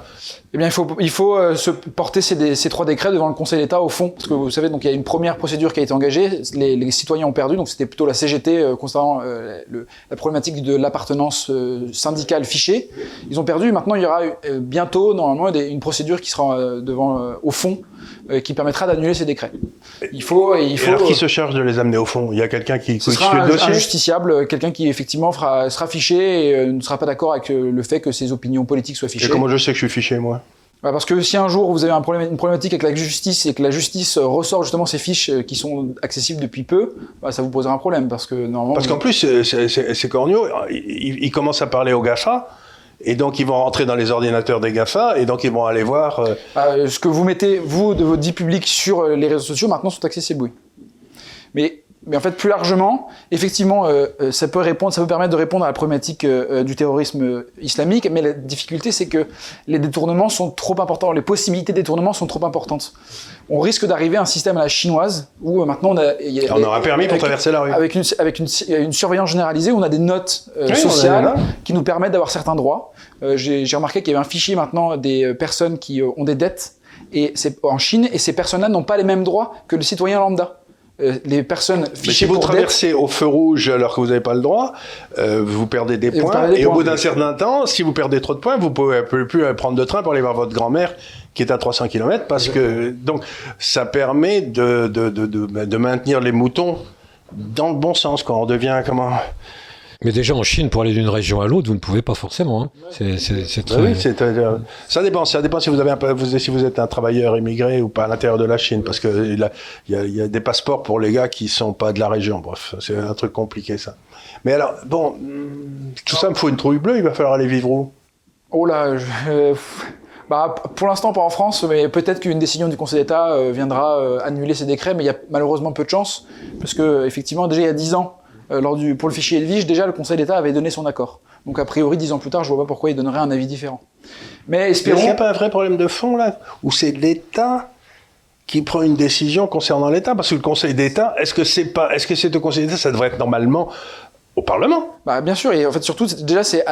Eh bien, il faut, il faut euh, se porter ces, ces, trois décrets devant le Conseil d'État au fond, parce que vous savez, donc il y a une première procédure qui a été engagée. Les, les citoyens ont perdu, donc c'était plutôt la CGT euh, concernant le, la problématique de l'appartenance syndicale fichée. Ils ont perdu. Maintenant, il y aura bientôt, normalement, une procédure qui sera devant au fond euh, qui permettra d'annuler ces décrets. Il faut, il faut. alors qui se charge de les amener au fond? Il y a quelqu'un qui ce sera le dossier? Un justiciable, quelqu'un qui effectivement fera, sera fiché et euh, ne sera pas d'accord avec euh, le fait que ses opinions politiques soient fichées. Et comment je sais que je suis fiché moi? Bah parce que si un jour vous avez un problème, une problématique avec la justice et que la justice ressort justement ces fiches qui sont accessibles depuis peu, bah ça vous posera un problème parce que normalement. Parce qu'en plus, c'est corneaux, ils, ils commencent à parler au GAFA. Et donc, ils vont rentrer dans les ordinateurs des GAFA, et donc ils vont aller voir... Euh... Euh, ce que vous mettez, vous, de votre vie publique sur euh, les réseaux sociaux, maintenant sont accessibles, oui. Mais en fait, plus largement, effectivement, ça peut répondre, ça peut permettre de répondre à la problématique du terrorisme islamique. Mais la difficulté, c'est que les détournements sont trop importants, les possibilités de détournement sont trop importantes. On risque d'arriver à un système à la chinoise où maintenant on a, on aura permis pour traverser la rue avec une avec une, une, surveillance généralisée où on a des notes sociales qui nous permettent d'avoir certains droits. J'ai remarqué qu'il y avait un fichier maintenant des personnes qui ont des dettes et c'est en Chine et ces personnes-là n'ont pas les mêmes droits que le citoyen lambda. Euh, les personnes fichées Mais si vous traversez au feu rouge alors que vous n'avez pas le droit, euh, vous perdez des points. et au bout d'un certain temps, si vous perdez trop de points, vous pouvez plus prendre de train pour aller voir votre grand-mère qui est à 300 km parce que donc ça permet de, de, de, de, maintenir les moutons dans le bon sens quand on devient comment? Mais déjà en Chine, pour aller d'une région à l'autre, vous ne pouvez pas forcément. Hein. C'est très. Oui, euh, ça dépend. Ça dépend si vous avez un, vous, si vous êtes un travailleur immigré ou pas à l'intérieur de la Chine, parce que il y, a, y, a, des passeports pour les gars qui sont pas de la région. Bref, c'est un truc compliqué ça. Mais alors, bon, tout ça me faut une trouille bleue. Il va falloir aller vivre où? Oh là, je, bah, pour l'instant pas en France, mais peut-être qu'une décision du Conseil d'État euh, viendra euh, annuler ces décrets, mais il y a malheureusement peu de chance, parce que effectivement déjà il y a 10 ans, euh, lors du, pour le fichier Edwige, déjà le Conseil d'État avait donné son accord. Donc a priori, dix ans plus tard, je vois pas pourquoi il donnerait un avis différent. Mais espérons. Qu'il n'y a pas un vrai problème de fond là, où c'est l'État qui prend une décision concernant l'État? Parce que le Conseil d'État, est-ce que c'est pas, est-ce que c'est au Conseil d'État, ça devrait être normalement au Parlement. Bah, bien sûr, et en fait surtout déjà c'est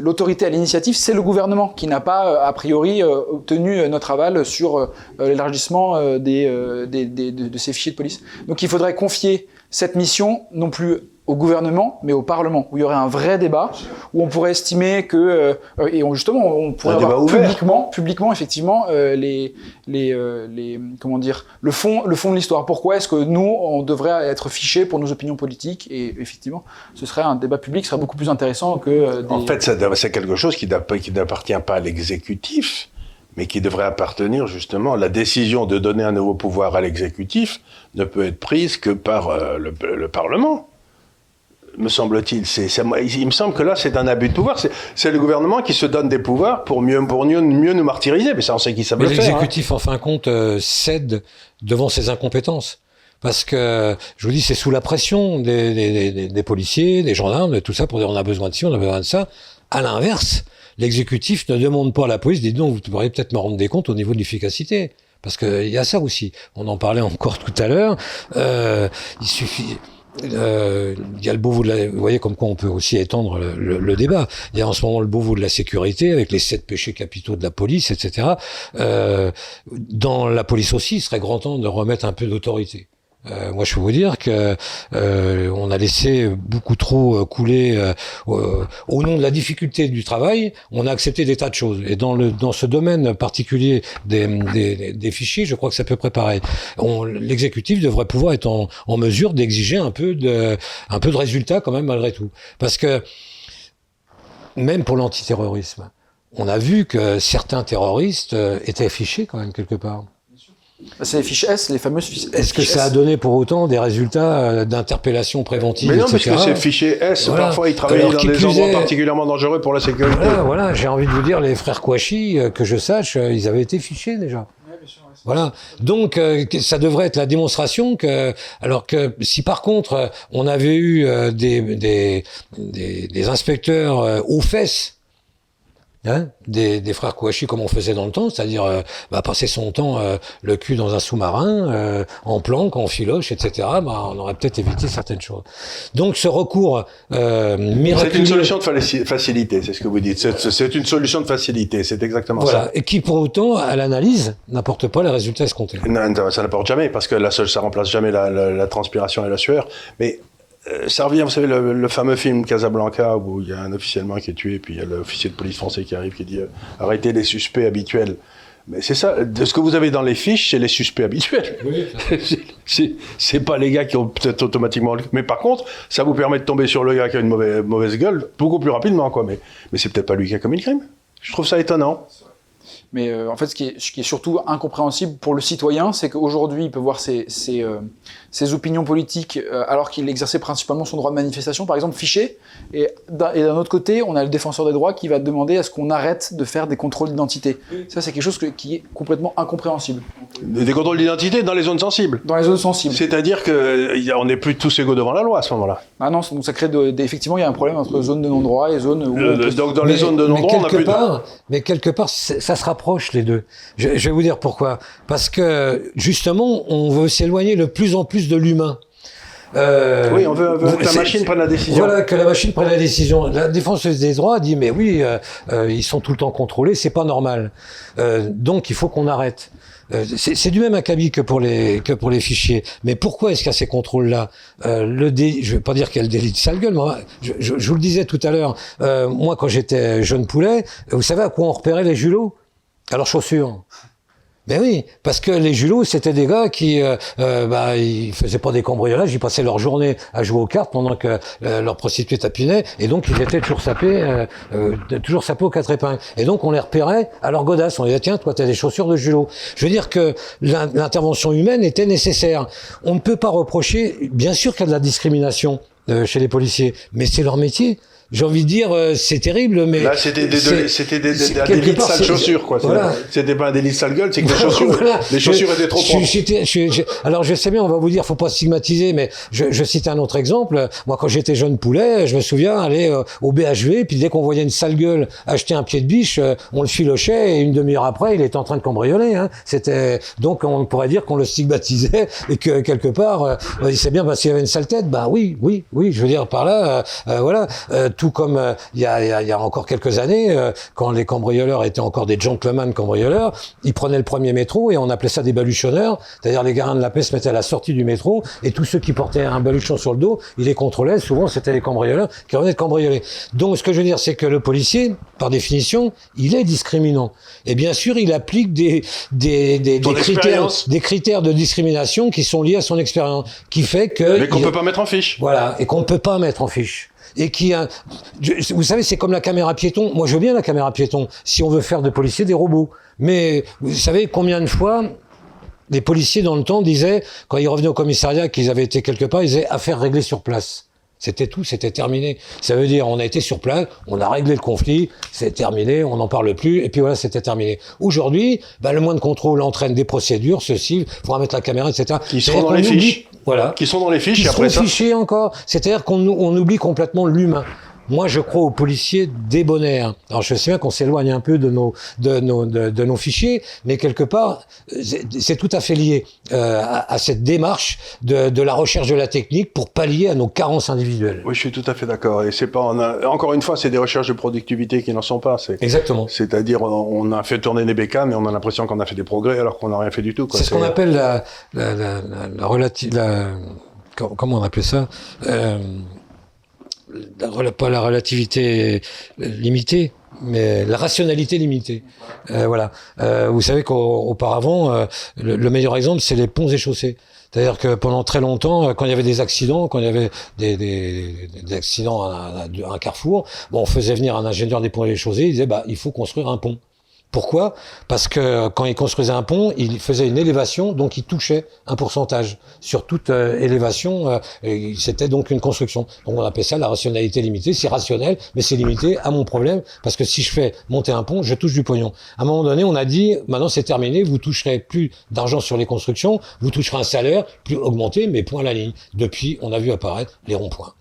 l'autorité à l'initiative, c'est le gouvernement qui n'a pas euh, a priori euh, obtenu notre aval sur l'élargissement de, de, ces fichiers de police. Donc il faudrait confier cette mission non plus au gouvernement, mais au Parlement, où il y aurait un vrai débat, où on pourrait estimer que, euh, et on, justement, on pourrait avoir publiquement, publiquement, effectivement, euh, les, les, euh, les, comment dire, le fond, le fond de l'histoire. Pourquoi est-ce que nous, on devrait être fichés pour nos opinions politiques? Et effectivement, ce serait un débat public, ce serait beaucoup plus intéressant que. Des... En fait, c'est quelque chose qui n'appartient pas à l'exécutif mais qui devrait appartenir justement, la décision de donner un nouveau pouvoir à l'exécutif ne peut être prise que par euh, le, Parlement me semble-t-il. Il me semble que là, c'est un abus de pouvoir. C'est le gouvernement qui se donne des pouvoirs pour mieux, pour mieux, mieux nous martyriser. Mais ça, on sait qui ça veut faire. L'exécutif, en fin de compte, euh, cède devant ses incompétences. Parce que, je vous dis, c'est sous la pression des, des, des, policiers, des gendarmes, de tout ça, pour dire on a besoin de ci, on a besoin de ça. À l'inverse, l'exécutif ne demande pas à la police, dites donc, vous pourriez peut-être me rendre des comptes au niveau de l'efficacité. Parce qu'il y a ça aussi. On en parlait encore tout à l'heure. Euh, il suffit. Euh, il y a le beau de la, vous voyez comme quoi on peut aussi étendre le, le, débat. Il y a en ce moment le beau de la sécurité avec les sept péchés capitaux de la police, etc. Euh, dans la police aussi, il serait grand temps de remettre un peu d'autorité. Euh, moi, je peux vous dire que euh, on a laissé beaucoup trop euh, couler euh, au nom de la difficulté du travail. On a accepté des tas de choses. Et dans le dans ce domaine particulier des, des, des fichiers, je crois que c'est à peu près pareil. L'exécutif devrait pouvoir être en, en mesure d'exiger un peu de un peu de résultats quand même malgré tout, parce que même pour l'antiterrorisme, on a vu que certains terroristes étaient fichés quand même quelque part. C'est les fiches S, les fameuses fiches S. Est-ce que ça a donné pour autant des résultats euh, d'interpellation préventive Mais non, parce que ces fichiers S, parfois ils travaillent dans des endroits particulièrement dangereux pour la sécurité. Voilà, voilà j'ai envie de vous dire, les frères Kouachi, euh, que je sache, euh, ils avaient été fichés déjà. Voilà. Donc, ça devrait être la démonstration que, alors que si par contre on avait eu des, des, des, des inspecteurs aux fesses Hein, des, des, frères Kouachi comme on faisait dans le temps, c'est-à-dire euh, bah, passer son temps euh, le cul dans un sous-marin, euh, en planque, en filoche, etc. Bah, on aurait peut-être évité certaines choses. Donc ce recours miraculeux... C'est une solution de facilité, c'est ce que vous dites. C'est une solution de facilité, c'est exactement voilà. ça. Et qui pour autant, à l'analyse, n'apporte pas les résultats escomptés. Non, ça n'apporte jamais, parce que la seule, ça remplace jamais la, la, la transpiration et la sueur. Mais ça revient, vous savez, le, fameux film Casablanca où il y a un officiellement qui est tué, puis il y a l'officier de police français qui arrive qui dit euh, arrêtez les suspects habituels. Mais c'est ça, de ce que vous avez dans les fiches, c'est les suspects habituels. Oui. c'est pas les gars qui ont peut-être automatiquement. Mais par contre, ça vous permet de tomber sur le gars qui a une mauvaise, mauvaise gueule beaucoup plus rapidement, quoi. Mais, mais c'est peut-être pas lui qui a commis le crime. Je trouve ça étonnant. Mais euh, en fait, ce qui, est, ce qui, est, surtout incompréhensible pour le citoyen, c'est qu'aujourd'hui, il peut voir ses, ses, euh, ses opinions politiques euh, alors qu'il exerçait principalement son droit de manifestation, par exemple, fiché. Et d'un autre côté, on a le défenseur des droits qui va demander à ce qu'on arrête de faire des contrôles d'identité. Ça, c'est quelque chose qui est complètement incompréhensible. Des contrôles d'identité dans les zones sensibles Dans les zones sensibles. C'est-à-dire qu'on n'est plus tous égaux devant la loi à ce moment-là. Ah non, donc ça crée de, effectivement, il y a un problème entre zones de non-droit et zones où. donc dans les zones de non-droit, on a plus part, Mais quelque part, ça sera les deux. Je, vais vous dire pourquoi. Parce que justement, on veut s'éloigner de plus en plus de l'humain. Euh, oui, on veut, que la machine prenne la décision. Voilà, que la machine prenne la décision. La défense des droits dit mais oui, euh, euh, ils sont tout le temps contrôlés, c'est pas normal. donc il faut qu'on arrête. c'est du même acabit que pour les que pour les fichiers. Mais pourquoi est-ce qu'il y a ces contrôles-là? Le dé, je vais pas dire qu'il y a le délit de sale gueule. Je, je, je vous le disais tout à l'heure. moi, quand j'étais jeune poulet, vous savez à quoi on repérait les julots? Alors chaussures. Ben oui, parce que les julots, c'était des gars qui, euh, euh, bah, ils faisaient pas des cambriolages, ils passaient leur journée à jouer aux cartes pendant que euh, leur prostituée tapinait, et donc ils étaient toujours sapés, euh, euh, toujours sapés aux quatre épingles. Et donc on les repérait à leur godasse, on les disait tiens, toi t'as des chaussures de julot. Je veux dire que l'intervention humaine était nécessaire. On ne peut pas reprocher, bien sûr qu'il y a de la discrimination chez les policiers, mais c'est leur métier j'ai envie de dire, euh, c'est terrible, mais là c'était des, c'était des, des, un délit de sale chaussures, quoi. Voilà. C'était pas un délit de sale gueule, c'est que les chaussures, les chaussures étaient trop propres. Je, alors je sais bien, on va vous dire, faut pas stigmatiser, mais je, je cite un autre exemple. Moi, quand j'étais jeune poulet, je me souviens aller euh, au BHV, puis dès qu'on voyait une sale gueule acheter un pied de biche, euh, on le filochait et une demi-heure après, il était en train de cambrioler. Hein. C'était donc on pourrait dire qu'on le stigmatisait et que quelque part, il c'est bien parce qu'il y avait une sale tête. Bah oui, oui, oui. Je veux dire par là, voilà tout comme euh, il y, a, y, a, encore quelques années, euh, quand les cambrioleurs étaient encore des gentlemen cambrioleurs, ils prenaient le premier métro et on appelait ça des baluchonneurs, c'est-à-dire les garins de la paix se mettaient à la sortie du métro et tous ceux qui portaient un baluchon sur le dos, ils les contrôlaient, souvent c'était les cambrioleurs qui revenaient de cambrioler. Donc ce que je veux dire, c'est que le policier, par définition, il est discriminant. Et bien sûr, il applique des, des, des, des critères, des critères de discrimination qui sont liés à son expérience, qui fait que... Mais qu'on peut pas mettre en fiche. Voilà, et qu'on ne peut pas mettre en fiche et qui vous savez, c'est comme la caméra piéton. Moi, je veux bien la caméra piéton si on veut faire de policiers des robots. Mais vous savez combien de fois les policiers dans le temps disaient, quand ils revenaient au commissariat, qu'ils avaient été quelque part, ils disaient affaire réglée sur place. C'était tout, c'était terminé. Ça veut dire, on a été sur place, on a réglé le conflit, c'est terminé, on n'en parle plus, et puis voilà, c'était terminé. Aujourd'hui, bah, le moins de contrôle entraîne des procédures, ceci, il faudra mettre la caméra, etc. Qui sont dans les fiches. Voilà. Qui sont dans les fiches, qui et après sont fichés encore. C'est-à-dire qu'on on oublie complètement l'humain. Moi, je crois aux policiers débonnaires. Alors, je sais bien qu'on s'éloigne un peu de nos, de nos, de, nos fichiers, mais quelque part, c'est tout à fait lié euh, à, cette démarche de, de, la recherche de la technique pour pallier à nos carences individuelles. Oui, je suis tout à fait d'accord. Et c'est pas, encore une fois, c'est des recherches de productivité qui n'en sont pas. Exactement. C'est-à-dire, on a fait tourner des bécanes et on a l'impression qu'on a fait des progrès alors qu'on n'a rien fait du tout. C'est ce qu'on appelle la, la, la, la, relative, la, comment on appelle ça euh, pas la relativité limitée, mais la rationalité limitée. Euh, voilà. Euh, vous savez qu'auparavant, euh, le, meilleur exemple, c'est les ponts et chaussées. C'est-à-dire que pendant très longtemps, quand il y avait des accidents, quand il y avait des, des, des accidents à, un carrefour, bon, on faisait venir un ingénieur des ponts et chaussées, il disait, bah, il faut construire un pont. Pourquoi? Parce que quand il construisait un pont, il faisait une élévation, donc il touchait un pourcentage sur toute euh, élévation. Euh, C'était donc une construction. Donc on appelle ça la rationalité limitée. C'est rationnel, mais c'est limité à mon problème parce que si je fais monter un pont, je touche du pognon. À un moment donné, on a dit maintenant c'est terminé, vous toucherez plus d'argent sur les constructions, vous toucherez un salaire plus augmenté, mais point la ligne. Depuis, on a vu apparaître les ronds-points.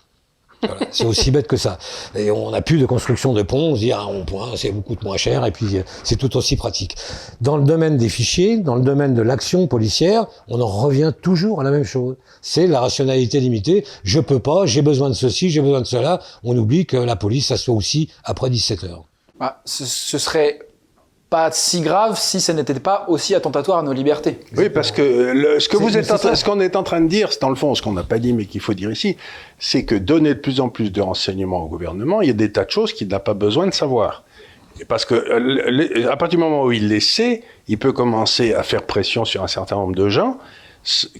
C'est aussi bête que ça. Et on n'a plus de construction de ponts, on se dit ah on point, c'est beaucoup moins cher et puis euh, c'est tout aussi pratique. Dans le domaine des fichiers, dans le domaine de l'action policière, on en revient toujours à la même chose. C'est la rationalité limitée. Je peux pas, j'ai besoin de ceci, j'ai besoin de cela. On oublie que la police, ça soit aussi après 17 heures. Bah, ce, ce serait pas si grave si ça n'était pas aussi attentatoire à nos libertés. Oui, parce que ce que vous êtes, ce qu'on est en train de dire, c'est dans le fond ce qu'on n'a pas dit mais qu'il faut dire ici, c'est que donner de plus en plus de renseignements au gouvernement, il y a des tas de choses qu'il n'a pas besoin de savoir. Parce que euh, à partir du moment où il les sait, il peut commencer à faire pression sur un certain nombre de gens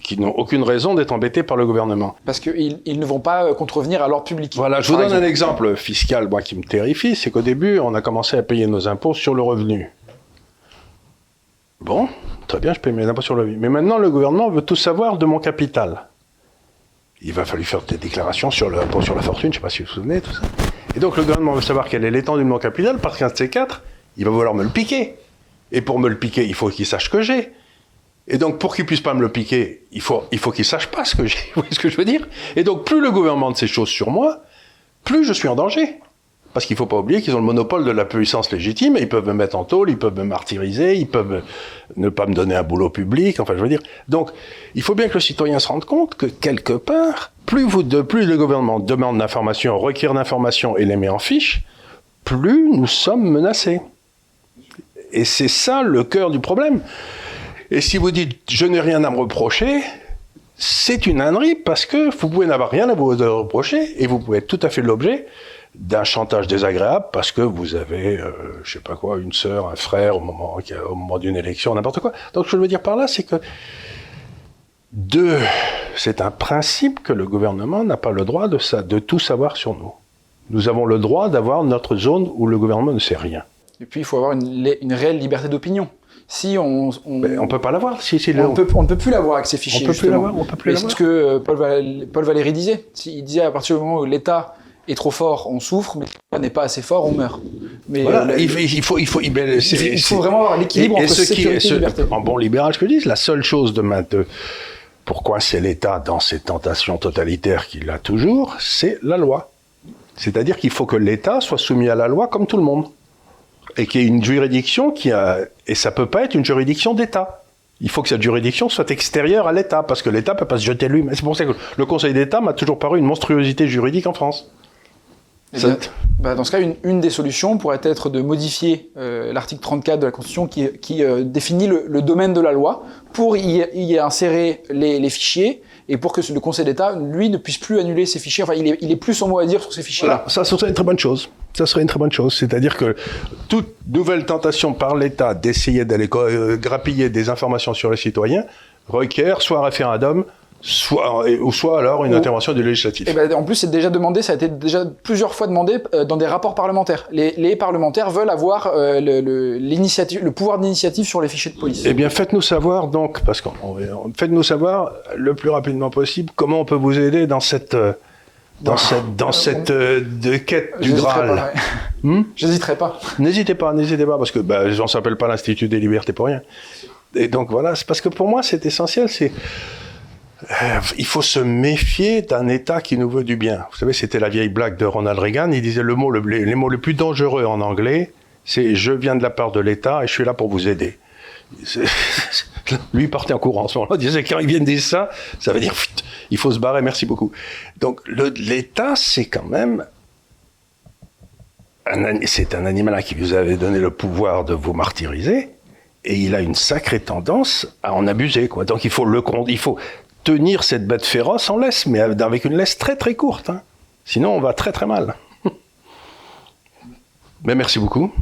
qui n'ont aucune raison d'être embêtés par le gouvernement. Parce qu'ils ils ne vont pas euh, contrevenir à l'ordre public. Voilà, je vous donne un exemple fiscal moi, qui me terrifie, c'est qu'au début, on a commencé à payer nos impôts sur le revenu. Bon, très bien, je paye mes impôts sur le vie. Mais maintenant, le gouvernement veut tout savoir de mon capital. Il va falloir faire des déclarations sur l'impôt sur la fortune, je ne sais pas si vous vous souvenez, tout ça. Et donc, le gouvernement veut savoir quelle est l'étendue de mon capital, parce qu'un de ces quatre, il va vouloir me le piquer. Et pour me le piquer, il faut qu'il sache que j'ai. Et donc, pour qu'il puisse pas me le piquer, il faut, il faut qu'il sache pas ce que j'ai. Vous voyez ce que je veux dire? Et donc, plus le gouvernement de ces choses sur moi, plus je suis en danger. Parce qu'il ne faut pas oublier qu'ils ont le monopole de la puissance légitime, et ils peuvent me mettre en tôle, ils peuvent me martyriser, ils peuvent ne pas me donner un boulot public, enfin je veux dire. Donc, il faut bien que le citoyen se rende compte que quelque part, plus, de, plus le gouvernement demande d'informations, requiert d'informations et les met en fiche, plus nous sommes menacés. Et c'est ça le cœur du problème. Et si vous dites je n'ai rien à me reprocher, c'est une ânerie parce que vous pouvez n'avoir rien à vous reprocher et vous pouvez être tout à fait l'objet d'un chantage désagréable parce que vous avez, euh, je sais pas quoi, une sœur, un frère au moment, au moment d'une élection, n'importe quoi. Donc, ce que je veux dire par là, c'est que deux, c'est un principe que le gouvernement n'a pas le droit de, ça, de tout savoir sur nous. Nous avons le droit d'avoir notre zone où le gouvernement ne sait rien. Et puis, il faut avoir une, une réelle liberté d'opinion. Si on, on, on peut pas l'avoir. Si, si on, peut, on ne peut plus l'avoir avec ces fichiers. On peut plus l'avoir. On peut plus l'avoir. C'est ce que Paul, Paul Valéry disait. Il disait à partir du moment où l'État est trop fort, on souffre, mais si n'est pas assez fort, on meurt. Mais voilà, il, faut, il faut, il, il faut vraiment avoir l'équilibre entre ce sécurité qui, et liberté. En bon libéral, je peux dire, la seule chose de, de pourquoi c'est l'État dans ses tentations totalitaires qu'il a toujours, c'est la loi. C'est-à-dire qu'il faut que l'État soit soumis à la loi comme tout le monde. Et qu'il y ait une juridiction qui a... Et ça peut pas être une juridiction d'État. Il faut que cette juridiction soit extérieure à l'État, parce que l'État peut pas se jeter lui-même. C'est pour ça que le Conseil d'État m'a toujours paru une monstruosité juridique en France. Bah, dans ce cas, une, des solutions pourrait être de modifier euh, l'article 34 de la Constitution qui, euh, définit le, domaine de la loi pour y, insérer les, fichiers et pour que le Conseil d'État, lui, ne puisse plus annuler ces fichiers. Enfin, il est, il est plus son mot à dire sur ces fichiers-là. ça, serait une très bonne chose. Ça serait une très bonne chose. C'est-à-dire que toute nouvelle tentation par l'État d'essayer d'aller euh, grappiller des informations sur les citoyens requiert soit un référendum, soit, ou soit alors une intervention du législatif. Et ben, en plus, c'est déjà demandé, ça a été déjà plusieurs fois demandé euh, dans des rapports parlementaires. Les, les parlementaires veulent avoir euh, le, le, le, pouvoir d'initiative sur les fichiers de police. Eh bien, faites-nous savoir donc, parce qu'on faites-nous savoir le plus rapidement possible comment on peut vous aider dans cette euh, dans cette dans cette de quête du Graal. Hmm J'hésiterai pas. N'hésitez pas, n'hésitez pas, parce que bah, on s'appelle pas l'Institut des libertés pour rien. Et donc voilà, c'est parce que pour moi c'est essentiel, c'est euh, il faut se méfier d'un État qui nous veut du bien. Vous savez, c'était la vieille blague de Ronald Reagan. Il disait le mot, le, les mots les plus dangereux en anglais, c'est je viens de la part de l'État et je suis là pour vous aider. Lui partait en courant en ce moment-là. Il disait quand ils viennent dire ça, ça veut dire il faut se barrer, merci beaucoup. Donc l'État, c'est quand même c'est un animal qui vous avez donné le pouvoir de vous martyriser et il a une sacrée tendance à en abuser. Donc il faut le il faut cette bête féroce en laisse, mais avec une laisse très très courte. Hein. Sinon, on va très très mal. mais merci beaucoup.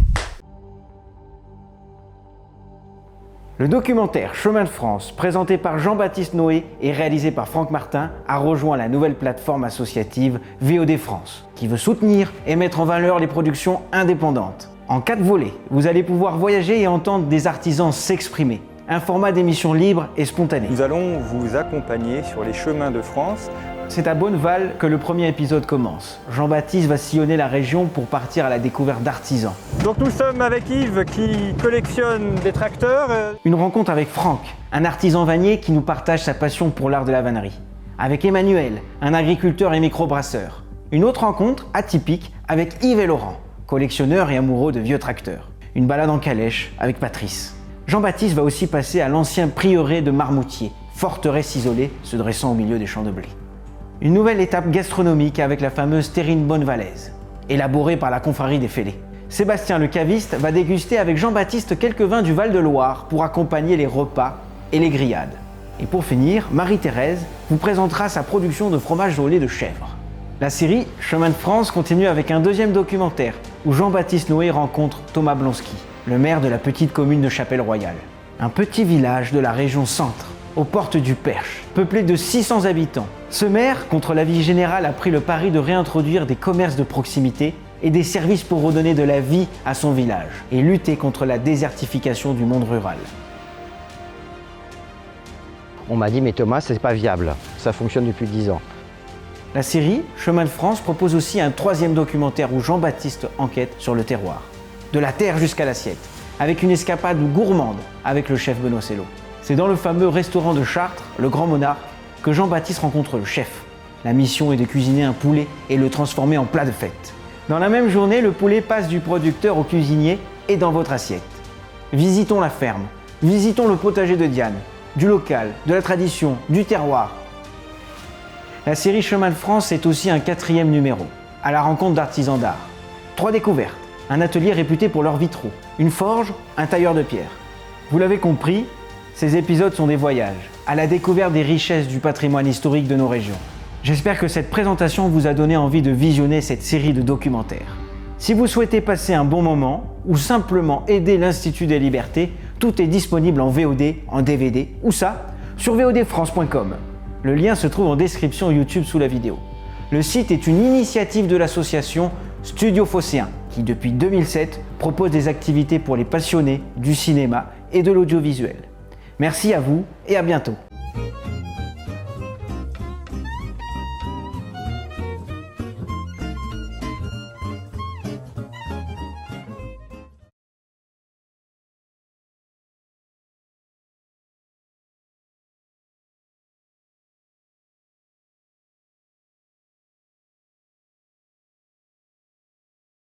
Le documentaire Chemin de France, présenté par Jean-Baptiste Noé et réalisé par Franck Martin, a rejoint la nouvelle plateforme associative VOD France, qui veut soutenir et mettre en valeur les productions indépendantes. En quatre volets, vous allez pouvoir voyager et entendre des artisans s'exprimer un format d'émission libre et spontané. Nous allons vous accompagner sur les chemins de France. C'est à Bonneval que le premier épisode commence. Jean-Baptiste va sillonner la région pour partir à la découverte d'artisans. Donc nous sommes avec Yves qui collectionne des tracteurs. Une rencontre avec Franck, un artisan vanier qui nous partage sa passion pour l'art de la vannerie. Avec Emmanuel, un agriculteur et microbrasseur. Une autre rencontre atypique avec Yves et Laurent, collectionneurs et amoureux de vieux tracteurs. Une balade en calèche avec Patrice. Jean-Baptiste va aussi passer à l'ancien prieuré de Marmoutier, forteresse isolée se dressant au milieu des champs de blé. Une nouvelle étape gastronomique avec la fameuse terrine Bonnevalaise, élaborée par la confrérie des Fêlés. Sébastien le caviste va déguster avec Jean-Baptiste quelques vins du Val-de-Loire pour accompagner les repas et les grillades. Et pour finir, Marie-Thérèse vous présentera sa production de fromage au de chèvre. La série Chemin de France continue avec un deuxième documentaire où Jean-Baptiste Noé rencontre Thomas Blonsky, le maire de la petite commune de Chapelle-Royale. Un petit village de la région centre, aux portes du Perche, peuplé de 600 habitants. Ce maire, contre l'avis général, a pris le pari de réintroduire des commerces de proximité et des services pour redonner de la vie à son village et lutter contre la désertification du monde rural. On m'a dit mais Thomas, c'est pas viable, ça fonctionne depuis 10 ans. La série Chemin de France propose aussi un troisième documentaire où Jean-Baptiste enquête sur le terroir, de la terre jusqu'à l'assiette, avec une escapade gourmande avec le chef Benoît Cello. C'est dans le fameux restaurant de Chartres, le Grand Monarque, que Jean-Baptiste rencontre le chef. La mission est de cuisiner un poulet et le transformer en plat de fête. Dans la même journée, le poulet passe du producteur au cuisinier et dans votre assiette. Visitons la ferme, visitons le potager de Diane, du local, de la tradition, du terroir. La série Chemin de France est aussi un quatrième numéro, à la rencontre d'artisans d'art. Trois découvertes, un atelier réputé pour leurs vitraux, une forge, un tailleur de pierre. Vous l'avez compris, ces épisodes sont des voyages, à la découverte des richesses du patrimoine historique de nos régions. J'espère que cette présentation vous a donné envie de visionner cette série de documentaires. Si vous souhaitez passer un bon moment ou simplement aider l'Institut des libertés, tout est disponible en VOD, en DVD, ou ça, sur vodfrance.com. Le lien se trouve en description YouTube sous la vidéo. Le site est une initiative de l'association Studio Phocéen, qui depuis 2007 propose des activités pour les passionnés du cinéma et de l'audiovisuel. Merci à vous et à bientôt.